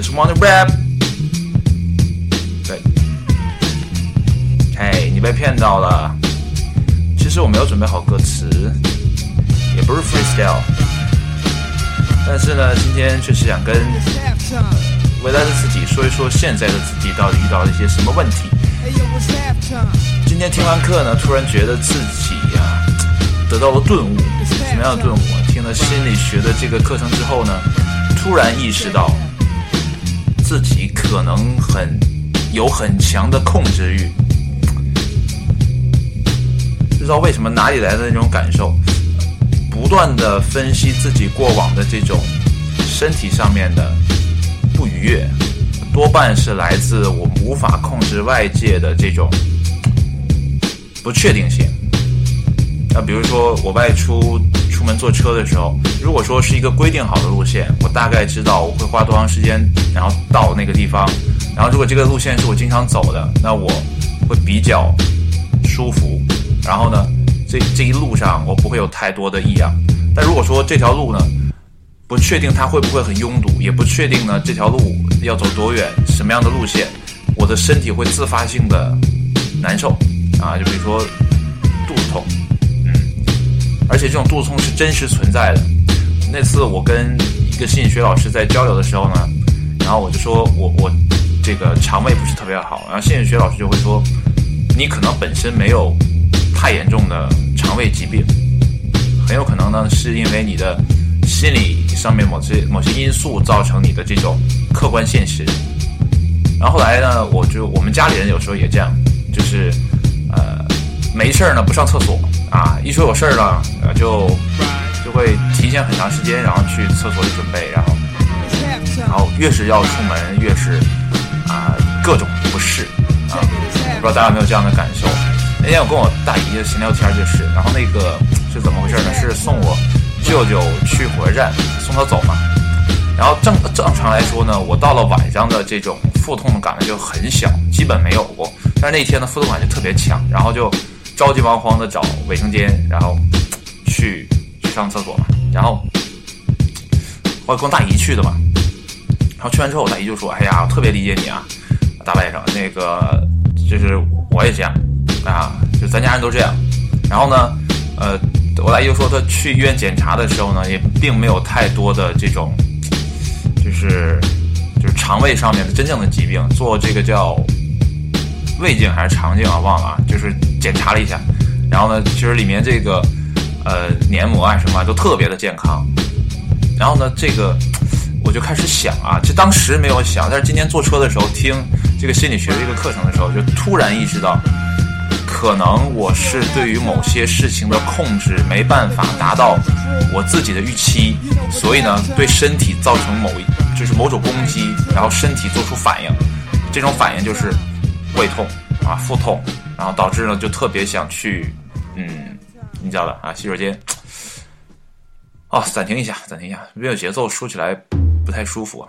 just want to rap. 对，嘿，你被骗到了。其实我没有准备好歌词，也不是 freestyle，但是呢，今天确实想跟未来的自己说一说现在的自己到底遇到了一些什么问题。今天听完课呢，突然觉得自己呀得到了顿悟。什么样的顿悟？听了心理学的这个课程之后呢，突然意识到自己可能很有很强的控制欲。不知道为什么哪里来的那种感受，不断的分析自己过往的这种身体上面的不愉悦，多半是来自我无法控制外界的这种。不确定性。那比如说，我外出出门坐车的时候，如果说是一个规定好的路线，我大概知道我会花多长时间，然后到那个地方。然后如果这个路线是我经常走的，那我会比较舒服。然后呢，这这一路上我不会有太多的异样。但如果说这条路呢，不确定它会不会很拥堵，也不确定呢这条路要走多远，什么样的路线，我的身体会自发性的难受。啊，就比如说，而且这种肚子痛是真实存在的。那次我跟一个心理学老师在交流的时候呢，然后我就说我我这个肠胃不是特别好，然后心理学老师就会说，你可能本身没有太严重的肠胃疾病，很有可能呢是因为你的心理上面某些某些因素造成你的这种客观现实。然后后来呢，我就我们家里人有时候也这样，就是。呃，没事儿呢，不上厕所啊，一说有事儿了，呃，就就会提前很长时间，然后去厕所里准备，然后，然后越是要出门，越是啊各种不适啊，不知道大家有没有这样的感受？那天我跟我大姨闲聊天就是，然后那个是怎么回事呢？是送我舅舅去火车站，送他走嘛。然后正正常来说呢，我到了晚上的这种腹痛感觉就很小，基本没有过。但是那天的腹痛感就特别强，然后就着急忙慌的找卫生间，然后去去上厕所嘛。然后我跟大姨去的嘛。然后去完之后，我大姨就说：“哎呀，我特别理解你啊，大外甥，那个就是我也这样啊，就咱家人都这样。”然后呢，呃，我大姨就说，她去医院检查的时候呢，也并没有太多的这种。就是就是肠胃上面的真正的疾病，做这个叫胃镜还是肠镜啊？忘了啊。就是检查了一下，然后呢，其实里面这个呃黏膜啊什么都特别的健康。然后呢，这个我就开始想啊，就当时没有想，但是今天坐车的时候听这个心理学的一个课程的时候，就突然意识到，可能我是对于某些事情的控制没办法达到我自己的预期，所以呢，对身体造成某一。就是某种攻击，然后身体做出反应，这种反应就是胃痛啊、腹痛，然后导致呢就特别想去，嗯，你知道的啊，洗手间。哦，暂停一下，暂停一下，没有节奏，说起来不太舒服啊。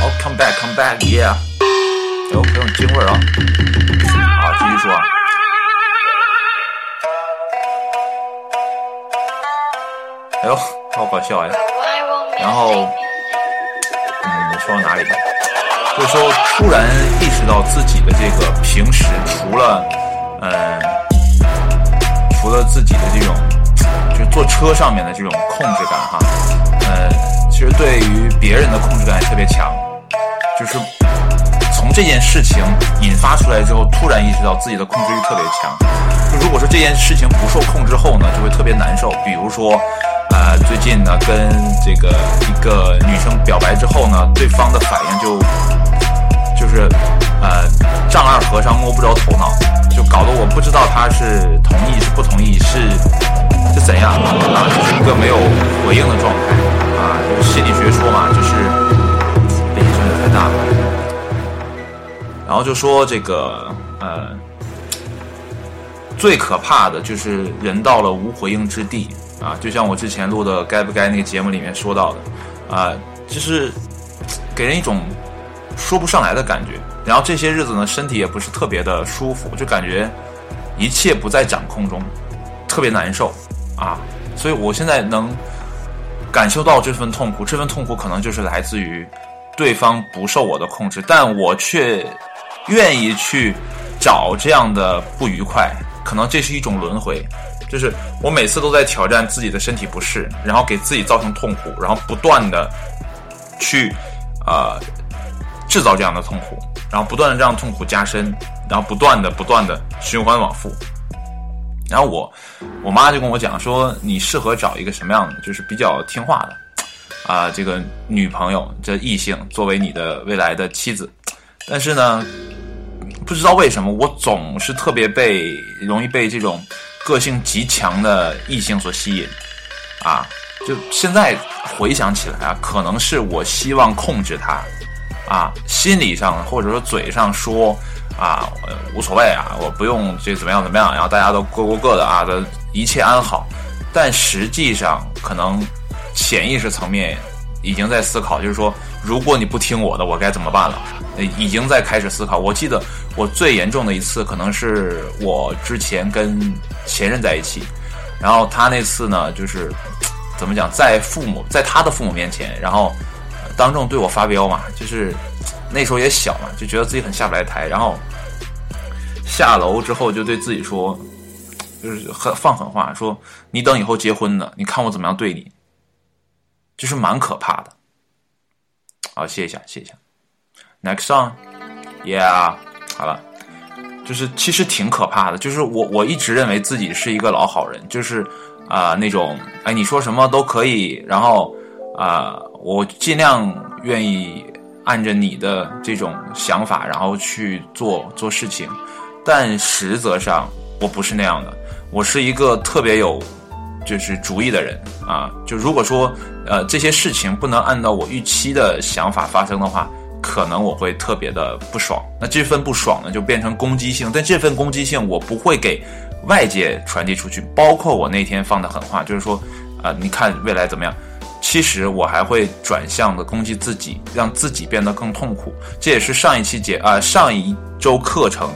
好，come back，come back，yeah。有很有京味儿啊。好，继续说啊。哎呦，好搞笑呀。然后。嗯说到哪里了？就是说，突然意识到自己的这个平时除了，呃，除了自己的这种，就是坐车上面的这种控制感哈，呃，其实对于别人的控制感也特别强。就是从这件事情引发出来之后，突然意识到自己的控制欲特别强。就如果说这件事情不受控制后呢，就会特别难受。比如说。呃，最近呢，跟这个一个女生表白之后呢，对方的反应就就是呃，丈二和尚摸不着头脑，就搞得我不知道他是同意是不同意，是是怎样，然后就是一个没有回应的状态啊。心理学说嘛，就是力真的太大了。然后就说这个呃，最可怕的就是人到了无回应之地啊，就像我之前录的该不该那个节目里面说到的啊，就是给人一种说不上来的感觉。然后这些日子呢，身体也不是特别的舒服，就感觉一切不在掌控中，特别难受啊。所以我现在能感受到这份痛苦，这份痛苦可能就是来自于对方不受我的控制，但我却愿意去找这样的不愉快。可能这是一种轮回，就是我每次都在挑战自己的身体不适，然后给自己造成痛苦，然后不断的去啊制造这样的痛苦。然后不断的让痛苦加深，然后不断的不断的循环往复。然后我我妈就跟我讲说，你适合找一个什么样的，就是比较听话的啊，这个女朋友这异性作为你的未来的妻子。但是呢，不知道为什么我总是特别被容易被这种个性极强的异性所吸引啊。就现在回想起来啊，可能是我希望控制他。啊，心理上或者说嘴上说啊，无所谓啊，我不用这怎么样怎么样，然后大家都各过各的啊，的一切安好。但实际上，可能潜意识层面已经在思考，就是说，如果你不听我的，我该怎么办了？已经在开始思考。我记得我最严重的一次，可能是我之前跟前任在一起，然后他那次呢，就是怎么讲，在父母在他的父母面前，然后。当众对我发飙嘛，就是那时候也小嘛，就觉得自己很下不来台。然后下楼之后就对自己说，就是很放狠话，说你等以后结婚呢，你看我怎么样对你，就是蛮可怕的。好，谢一下，谢一下。Next song，Yeah，好了，就是其实挺可怕的。就是我我一直认为自己是一个老好人，就是啊那种哎你说什么都可以，然后啊。我尽量愿意按着你的这种想法，然后去做做事情，但实则上我不是那样的。我是一个特别有就是主意的人啊。就如果说呃这些事情不能按照我预期的想法发生的话，可能我会特别的不爽。那这份不爽呢，就变成攻击性。但这份攻击性我不会给外界传递出去，包括我那天放的狠话，就是说啊，你看未来怎么样？其实我还会转向的攻击自己，让自己变得更痛苦。这也是上一期节啊上一周课程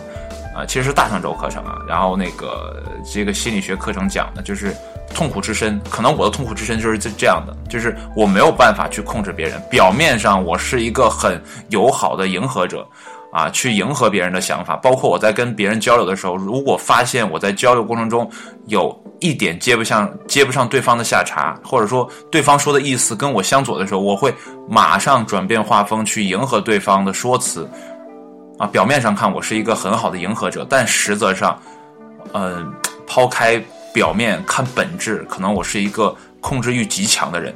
啊，其实是大上周课程啊。然后那个这个心理学课程讲的就是痛苦之身。可能我的痛苦之身就是这这样的，就是我没有办法去控制别人。表面上我是一个很友好的迎合者。啊，去迎合别人的想法，包括我在跟别人交流的时候，如果发现我在交流过程中有一点接不上、接不上对方的下茬，或者说对方说的意思跟我相左的时候，我会马上转变画风去迎合对方的说辞。啊，表面上看我是一个很好的迎合者，但实则上，嗯，抛开表面看本质，可能我是一个控制欲极强的人。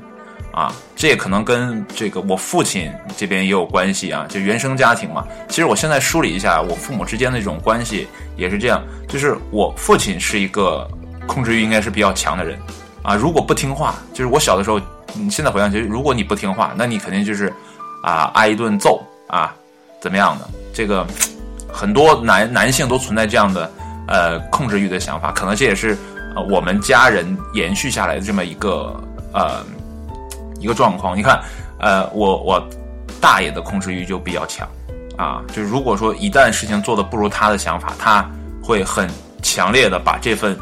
啊，这也可能跟这个我父亲这边也有关系啊，就原生家庭嘛。其实我现在梳理一下，我父母之间的这种关系也是这样，就是我父亲是一个控制欲应该是比较强的人啊。如果不听话，就是我小的时候，你现在回想起，如果你不听话，那你肯定就是啊挨一顿揍啊，怎么样的？这个很多男男性都存在这样的呃控制欲的想法，可能这也是呃我们家人延续下来的这么一个呃。一个状况，你看，呃，我我大爷的控制欲就比较强，啊，就如果说一旦事情做的不如他的想法，他会很强烈的把这份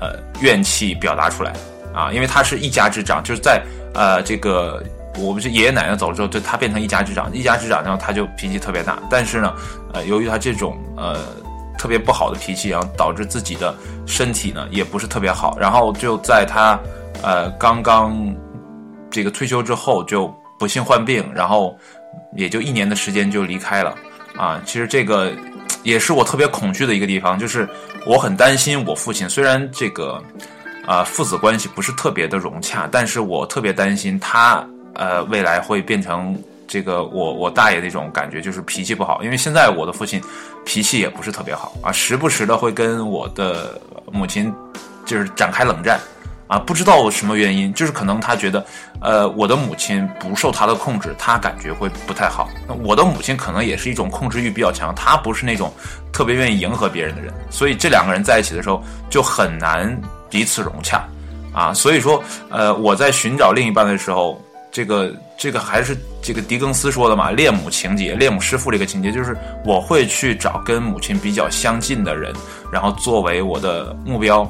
呃怨气表达出来，啊，因为他是一家之长，就是在呃这个我们是爷爷奶奶走了之后，就他变成一家之长，一家之长，然后他就脾气特别大，但是呢，呃，由于他这种呃特别不好的脾气，然后导致自己的身体呢也不是特别好，然后就在他呃刚刚。这个退休之后就不幸患病，然后也就一年的时间就离开了啊。其实这个也是我特别恐惧的一个地方，就是我很担心我父亲。虽然这个啊父子关系不是特别的融洽，但是我特别担心他呃未来会变成这个我我大爷那种感觉，就是脾气不好。因为现在我的父亲脾气也不是特别好啊，时不时的会跟我的母亲就是展开冷战。啊，不知道什么原因，就是可能他觉得，呃，我的母亲不受他的控制，他感觉会不太好。我的母亲可能也是一种控制欲比较强，她不是那种特别愿意迎合别人的人，所以这两个人在一起的时候就很难彼此融洽，啊，所以说，呃，我在寻找另一半的时候，这个这个还是这个狄更斯说的嘛，恋母情节，恋母师父这个情节，就是我会去找跟母亲比较相近的人，然后作为我的目标。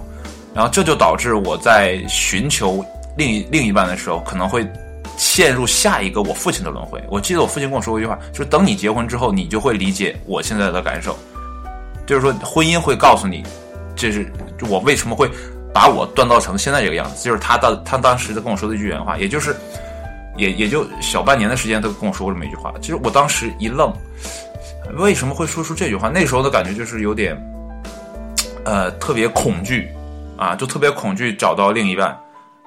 然后这就导致我在寻求另一另一半的时候，可能会陷入下一个我父亲的轮回。我记得我父亲跟我说过一句话，就是等你结婚之后，你就会理解我现在的感受。就是说，婚姻会告诉你，这是我为什么会把我锻造成现在这个样子。就是他当他当时跟我说的一句原话，也就是也也就小半年的时间，他跟我说过这么一句话。其实我当时一愣，为什么会说出这句话？那时候的感觉就是有点呃特别恐惧。啊，就特别恐惧找到另一半，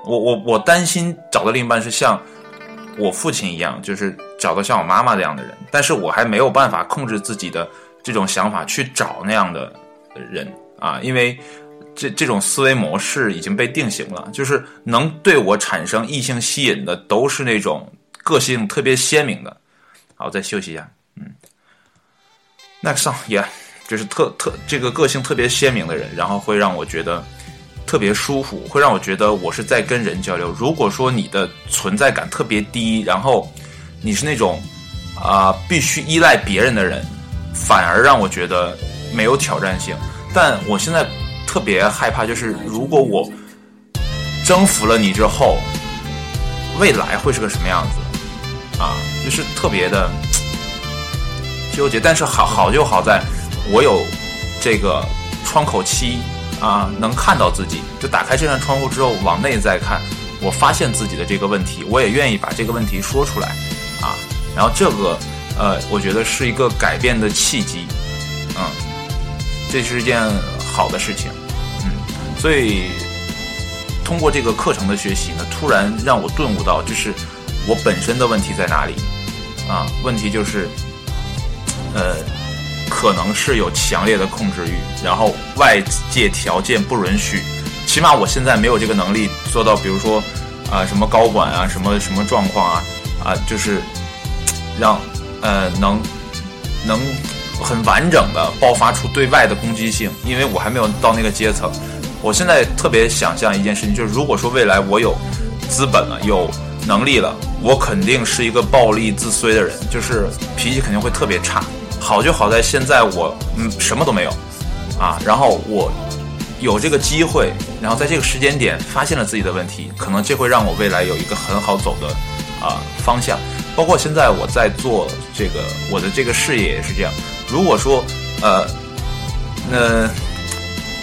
我我我担心找到另一半是像我父亲一样，就是找到像我妈妈这样的人，但是我还没有办法控制自己的这种想法去找那样的人啊，因为这这种思维模式已经被定型了，就是能对我产生异性吸引的都是那种个性特别鲜明的。好，再休息一下，嗯，next song，yeah，就是特特这个个性特别鲜明的人，然后会让我觉得。特别舒服，会让我觉得我是在跟人交流。如果说你的存在感特别低，然后你是那种啊必须依赖别人的人，反而让我觉得没有挑战性。但我现在特别害怕，就是如果我征服了你之后，未来会是个什么样子啊？就是特别的 纠结。但是好好就好在，我有这个窗口期。啊，能看到自己，就打开这扇窗户之后往内再看，我发现自己的这个问题，我也愿意把这个问题说出来，啊，然后这个，呃，我觉得是一个改变的契机，嗯，这是一件好的事情，嗯，所以通过这个课程的学习呢，突然让我顿悟到，就是我本身的问题在哪里，啊，问题就是，呃。可能是有强烈的控制欲，然后外界条件不允许，起码我现在没有这个能力做到，比如说，啊什么高管啊，什么什么状况啊，啊就是让呃能能很完整的爆发出对外的攻击性，因为我还没有到那个阶层。我现在特别想象一件事情，就是如果说未来我有资本了，有能力了，我肯定是一个暴力自衰的人，就是脾气肯定会特别差。好就好在现在我嗯什么都没有，啊，然后我有这个机会，然后在这个时间点发现了自己的问题，可能这会让我未来有一个很好走的啊方向。包括现在我在做这个我的这个事业也是这样。如果说呃那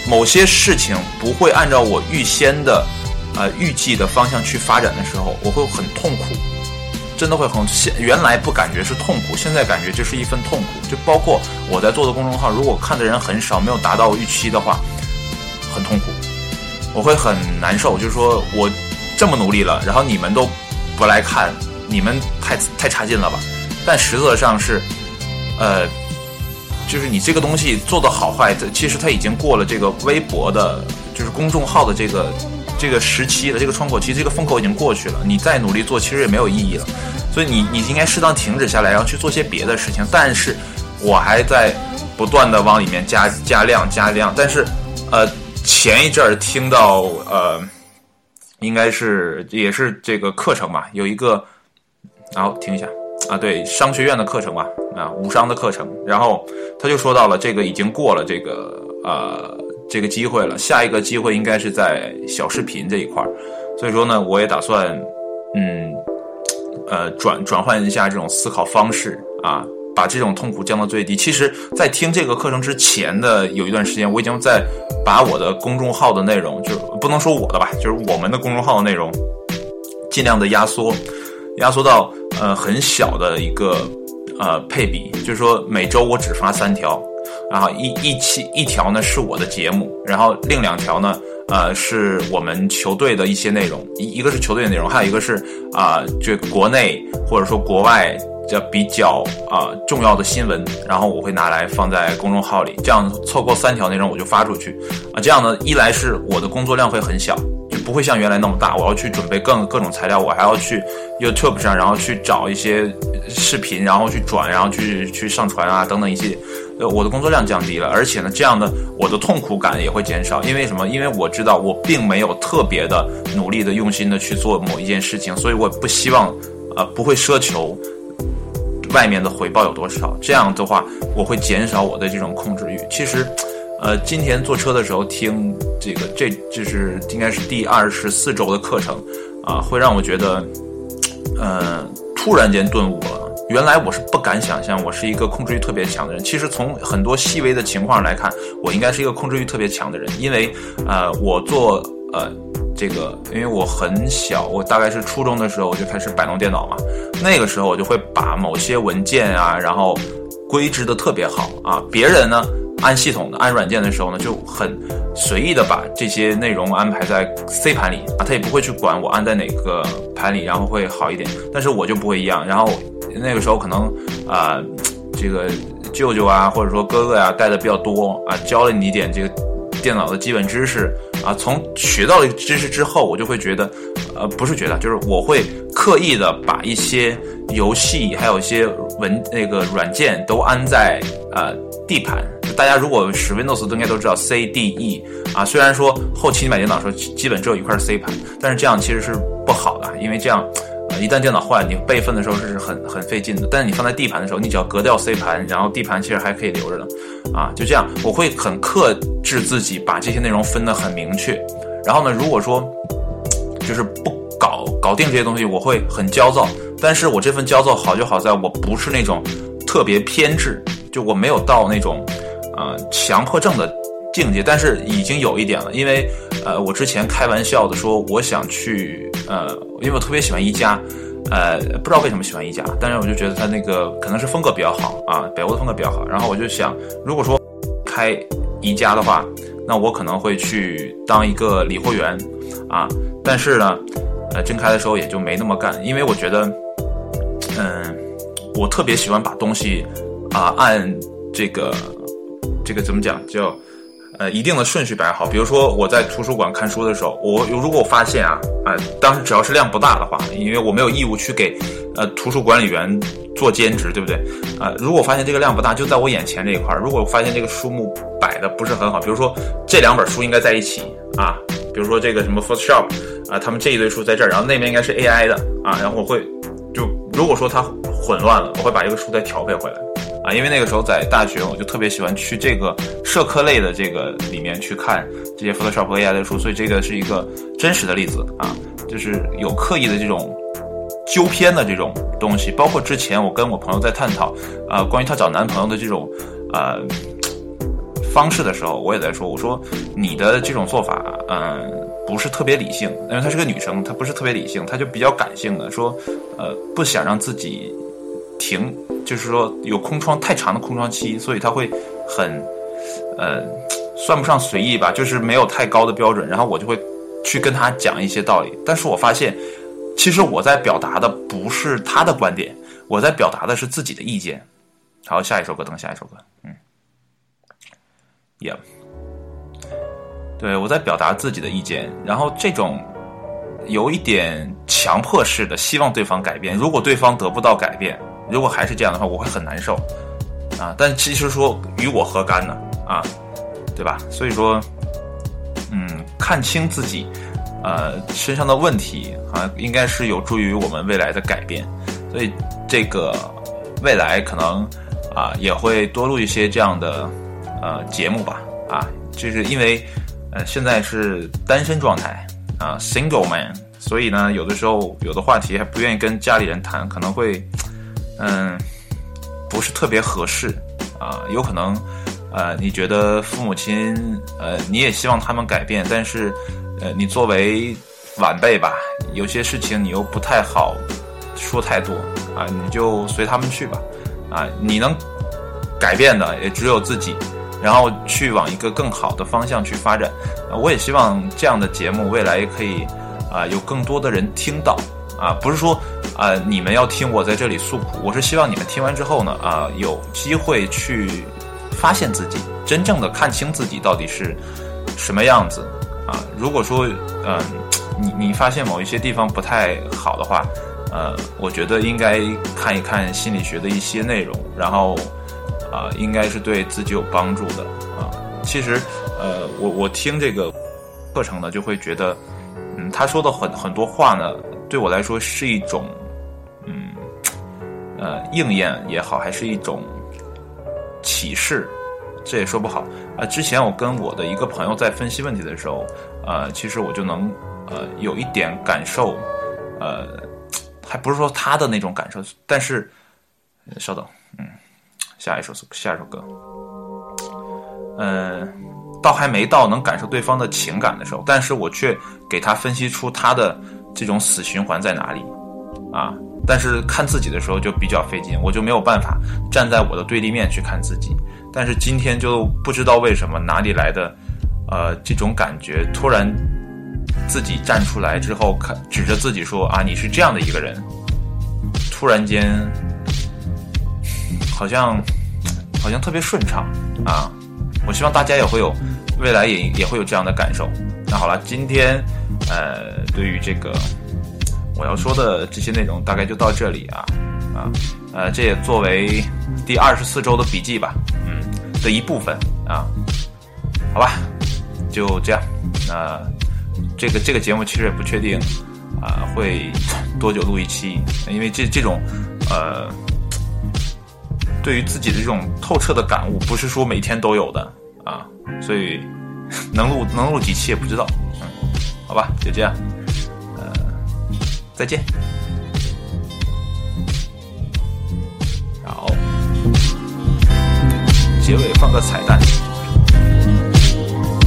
某些事情不会按照我预先的呃预计的方向去发展的时候，我会很痛苦。真的会很现，原来不感觉是痛苦，现在感觉这是一份痛苦。就包括我在做的公众号，如果看的人很少，没有达到预期的话，很痛苦，我会很难受。就是说我这么努力了，然后你们都不来看，你们太太差劲了吧？但实则上是，呃，就是你这个东西做的好坏，其实它已经过了这个微博的，就是公众号的这个。这个时期的这个窗口期，这个风口已经过去了。你再努力做，其实也没有意义了。所以你你应该适当停止下来，然后去做些别的事情。但是我还在不断的往里面加加量加量。但是呃，前一阵儿听到呃，应该是也是这个课程吧，有一个，然后听一下啊，对商学院的课程吧，啊无商的课程，然后他就说到了这个已经过了这个呃。这个机会了，下一个机会应该是在小视频这一块儿，所以说呢，我也打算，嗯，呃，转转换一下这种思考方式啊，把这种痛苦降到最低。其实，在听这个课程之前的有一段时间，我已经在把我的公众号的内容，就不能说我的吧，就是我们的公众号的内容，尽量的压缩，压缩到呃很小的一个呃配比，就是说每周我只发三条。然后一一期一条呢是我的节目，然后另两条呢，呃，是我们球队的一些内容，一一个是球队的内容，还有一个是啊，这国内或者说国外这比较啊重要的新闻，然后我会拿来放在公众号里，这样凑够三条内容我就发出去，啊，这样呢，一来是我的工作量会很小，就不会像原来那么大。我要去准备各各种材料，我还要去 YouTube 上，然后去找一些视频，然后去转，然后去去上传啊等等一系列。呃，我的工作量降低了，而且呢，这样的我的痛苦感也会减少。因为什么？因为我知道我并没有特别的努力的、用心的去做某一件事情，所以我不希望，呃，不会奢求外面的回报有多少。这样的话，我会减少我的这种控制欲。其实，呃，今天坐车的时候听这个，这就是应该是第二十四周的课程，啊，会让我觉得，呃，突然间顿悟了。原来我是不敢想象我是一个控制欲特别强的人。其实从很多细微的情况来看，我应该是一个控制欲特别强的人。因为，呃，我做呃这个，因为我很小，我大概是初中的时候我就开始摆弄电脑嘛。那个时候我就会把某些文件啊，然后归置的特别好啊。别人呢按系统的、按软件的时候呢，就很随意的把这些内容安排在 C 盘里啊，他也不会去管我安在哪个盘里，然后会好一点。但是我就不会一样，然后。那个时候可能啊，这个舅舅啊，或者说哥哥呀带的比较多啊，教了你一点这个电脑的基本知识啊。从学到了知识之后，我就会觉得，呃，不是觉得，就是我会刻意的把一些游戏还有一些文那个软件都安在呃 D 盘。大家如果使 Windows 都应该都知道 C D E 啊。虽然说后期你买电脑的时候基本只有一块 C 盘，但是这样其实是不好的，因为这样。一旦电脑坏，你备份的时候是很很费劲的。但是你放在 D 盘的时候，你只要隔掉 C 盘，然后 D 盘其实还可以留着的，啊，就这样，我会很克制自己，把这些内容分得很明确。然后呢，如果说就是不搞搞定这些东西，我会很焦躁。但是我这份焦躁好就好在我不是那种特别偏执，就我没有到那种呃强迫症的。境界，但是已经有一点了，因为，呃，我之前开玩笑的说，我想去，呃，因为我特别喜欢宜家，呃，不知道为什么喜欢宜家，但是我就觉得它那个可能是风格比较好啊，北欧的风格比较好，然后我就想，如果说开宜家的话，那我可能会去当一个理货员，啊，但是呢，呃，真开的时候也就没那么干，因为我觉得，嗯，我特别喜欢把东西啊按这个这个怎么讲叫。呃，一定的顺序摆好。比如说，我在图书馆看书的时候，我如果我发现啊，啊，当时只要是量不大的话，因为我没有义务去给呃图书管理员做兼职，对不对？啊，如果发现这个量不大，就在我眼前这一块儿，如果发现这个书目摆的不是很好，比如说这两本书应该在一起啊，比如说这个什么 Photoshop 啊，他们这一堆书在这儿，然后那边应该是 AI 的啊，然后我会就如果说它混乱了，我会把这个书再调配回来。啊，因为那个时候在大学，我就特别喜欢去这个社科类的这个里面去看这些 Photoshop AI 的书，所以这个是一个真实的例子啊，就是有刻意的这种纠偏的这种东西。包括之前我跟我朋友在探讨啊，关于她找男朋友的这种呃方式的时候，我也在说，我说你的这种做法，嗯，不是特别理性，因为她是个女生，她不是特别理性，她就比较感性的，说呃不想让自己。停，就是说有空窗太长的空窗期，所以他会很，呃，算不上随意吧，就是没有太高的标准。然后我就会去跟他讲一些道理，但是我发现，其实我在表达的不是他的观点，我在表达的是自己的意见。好，下一首歌，等下一首歌，嗯，Yeah，对我在表达自己的意见，然后这种有一点强迫式的希望对方改变，如果对方得不到改变。如果还是这样的话，我会很难受，啊！但其实说与我何干呢？啊，对吧？所以说，嗯，看清自己，呃，身上的问题啊，应该是有助于我们未来的改变。所以这个未来可能啊，也会多录一些这样的呃节目吧。啊，就是因为呃现在是单身状态啊，single man，所以呢，有的时候有的话题还不愿意跟家里人谈，可能会。嗯，不是特别合适啊，有可能，呃，你觉得父母亲，呃，你也希望他们改变，但是，呃，你作为晚辈吧，有些事情你又不太好说太多啊，你就随他们去吧，啊，你能改变的也只有自己，然后去往一个更好的方向去发展。我也希望这样的节目未来也可以啊，有更多的人听到。啊，不是说，啊，你们要听我在这里诉苦，我是希望你们听完之后呢，啊，有机会去发现自己，真正的看清自己到底是什么样子，啊。如果说，嗯，你你发现某一些地方不太好的话，呃，我觉得应该看一看心理学的一些内容，然后啊，应该是对自己有帮助的啊。其实，呃，我我听这个课程呢，就会觉得，他说的很很多话呢，对我来说是一种，嗯，呃，应验也好，还是一种启示。这也说不好啊！之前我跟我的一个朋友在分析问题的时候，呃，其实我就能呃有一点感受，呃，还不是说他的那种感受，但是稍等，嗯，下一首下一首歌，嗯，倒还没到能感受对方的情感的时候，但是我却给他分析出他的这种死循环在哪里啊！但是看自己的时候就比较费劲，我就没有办法站在我的对立面去看自己。但是今天就不知道为什么哪里来的，呃，这种感觉突然自己站出来之后，看指着自己说啊，你是这样的一个人，突然间好像好像特别顺畅啊！我希望大家也会有未来也也会有这样的感受。那好了，今天呃，对于这个我要说的这些内容，大概就到这里啊啊呃，这也作为第二十四周的笔记吧。嗯的一部分啊，好吧，就这样。那这个这个节目其实也不确定啊，会多久录一期？因为这这种呃，对于自己的这种透彻的感悟，不是说每天都有的啊，所以能录能录几期也不知道。嗯，好吧，就这样。呃，再见。好结尾放个彩蛋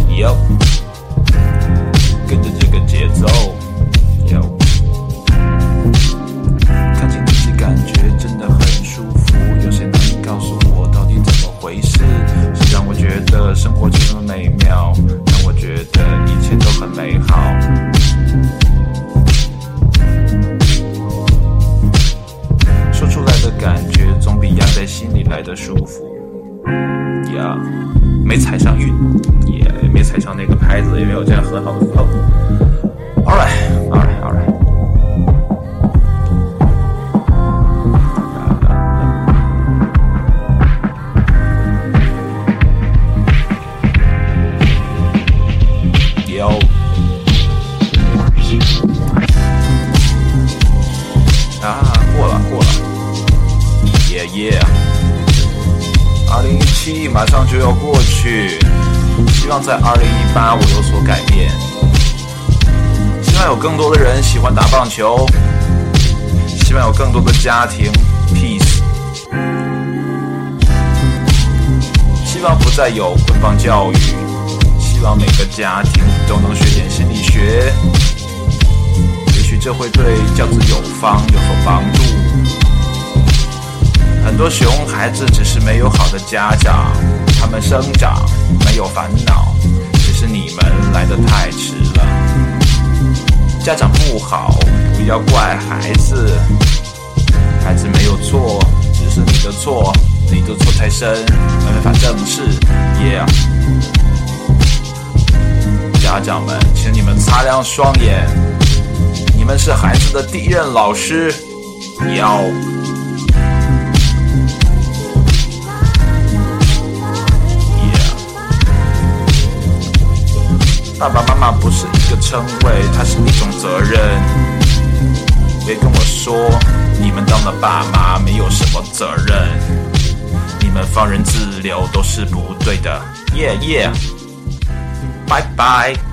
，，Yo，，跟着这个节奏，二零一七马上就要过去，希望在二零一八我有所改变。希望有更多的人喜欢打棒球，希望有更多的家庭 peace，希望不再有捆绑教育，希望每个家庭都能学点心理学，也许这会对教子有方有所帮助。很多熊孩子只是没有好的家长，他们生长没有烦恼，只是你们来的太迟了。家长不好，不要怪孩子，孩子没有错，只是你的错，你的错太深，没法正视。Yeah，家长们，请你们擦亮双眼，你们是孩子的第一任老师，要。爸爸妈妈不是一个称谓，它是一种责任。别跟我说你们当了爸妈没有什么责任，你们放任自流都是不对的。耶耶，拜拜。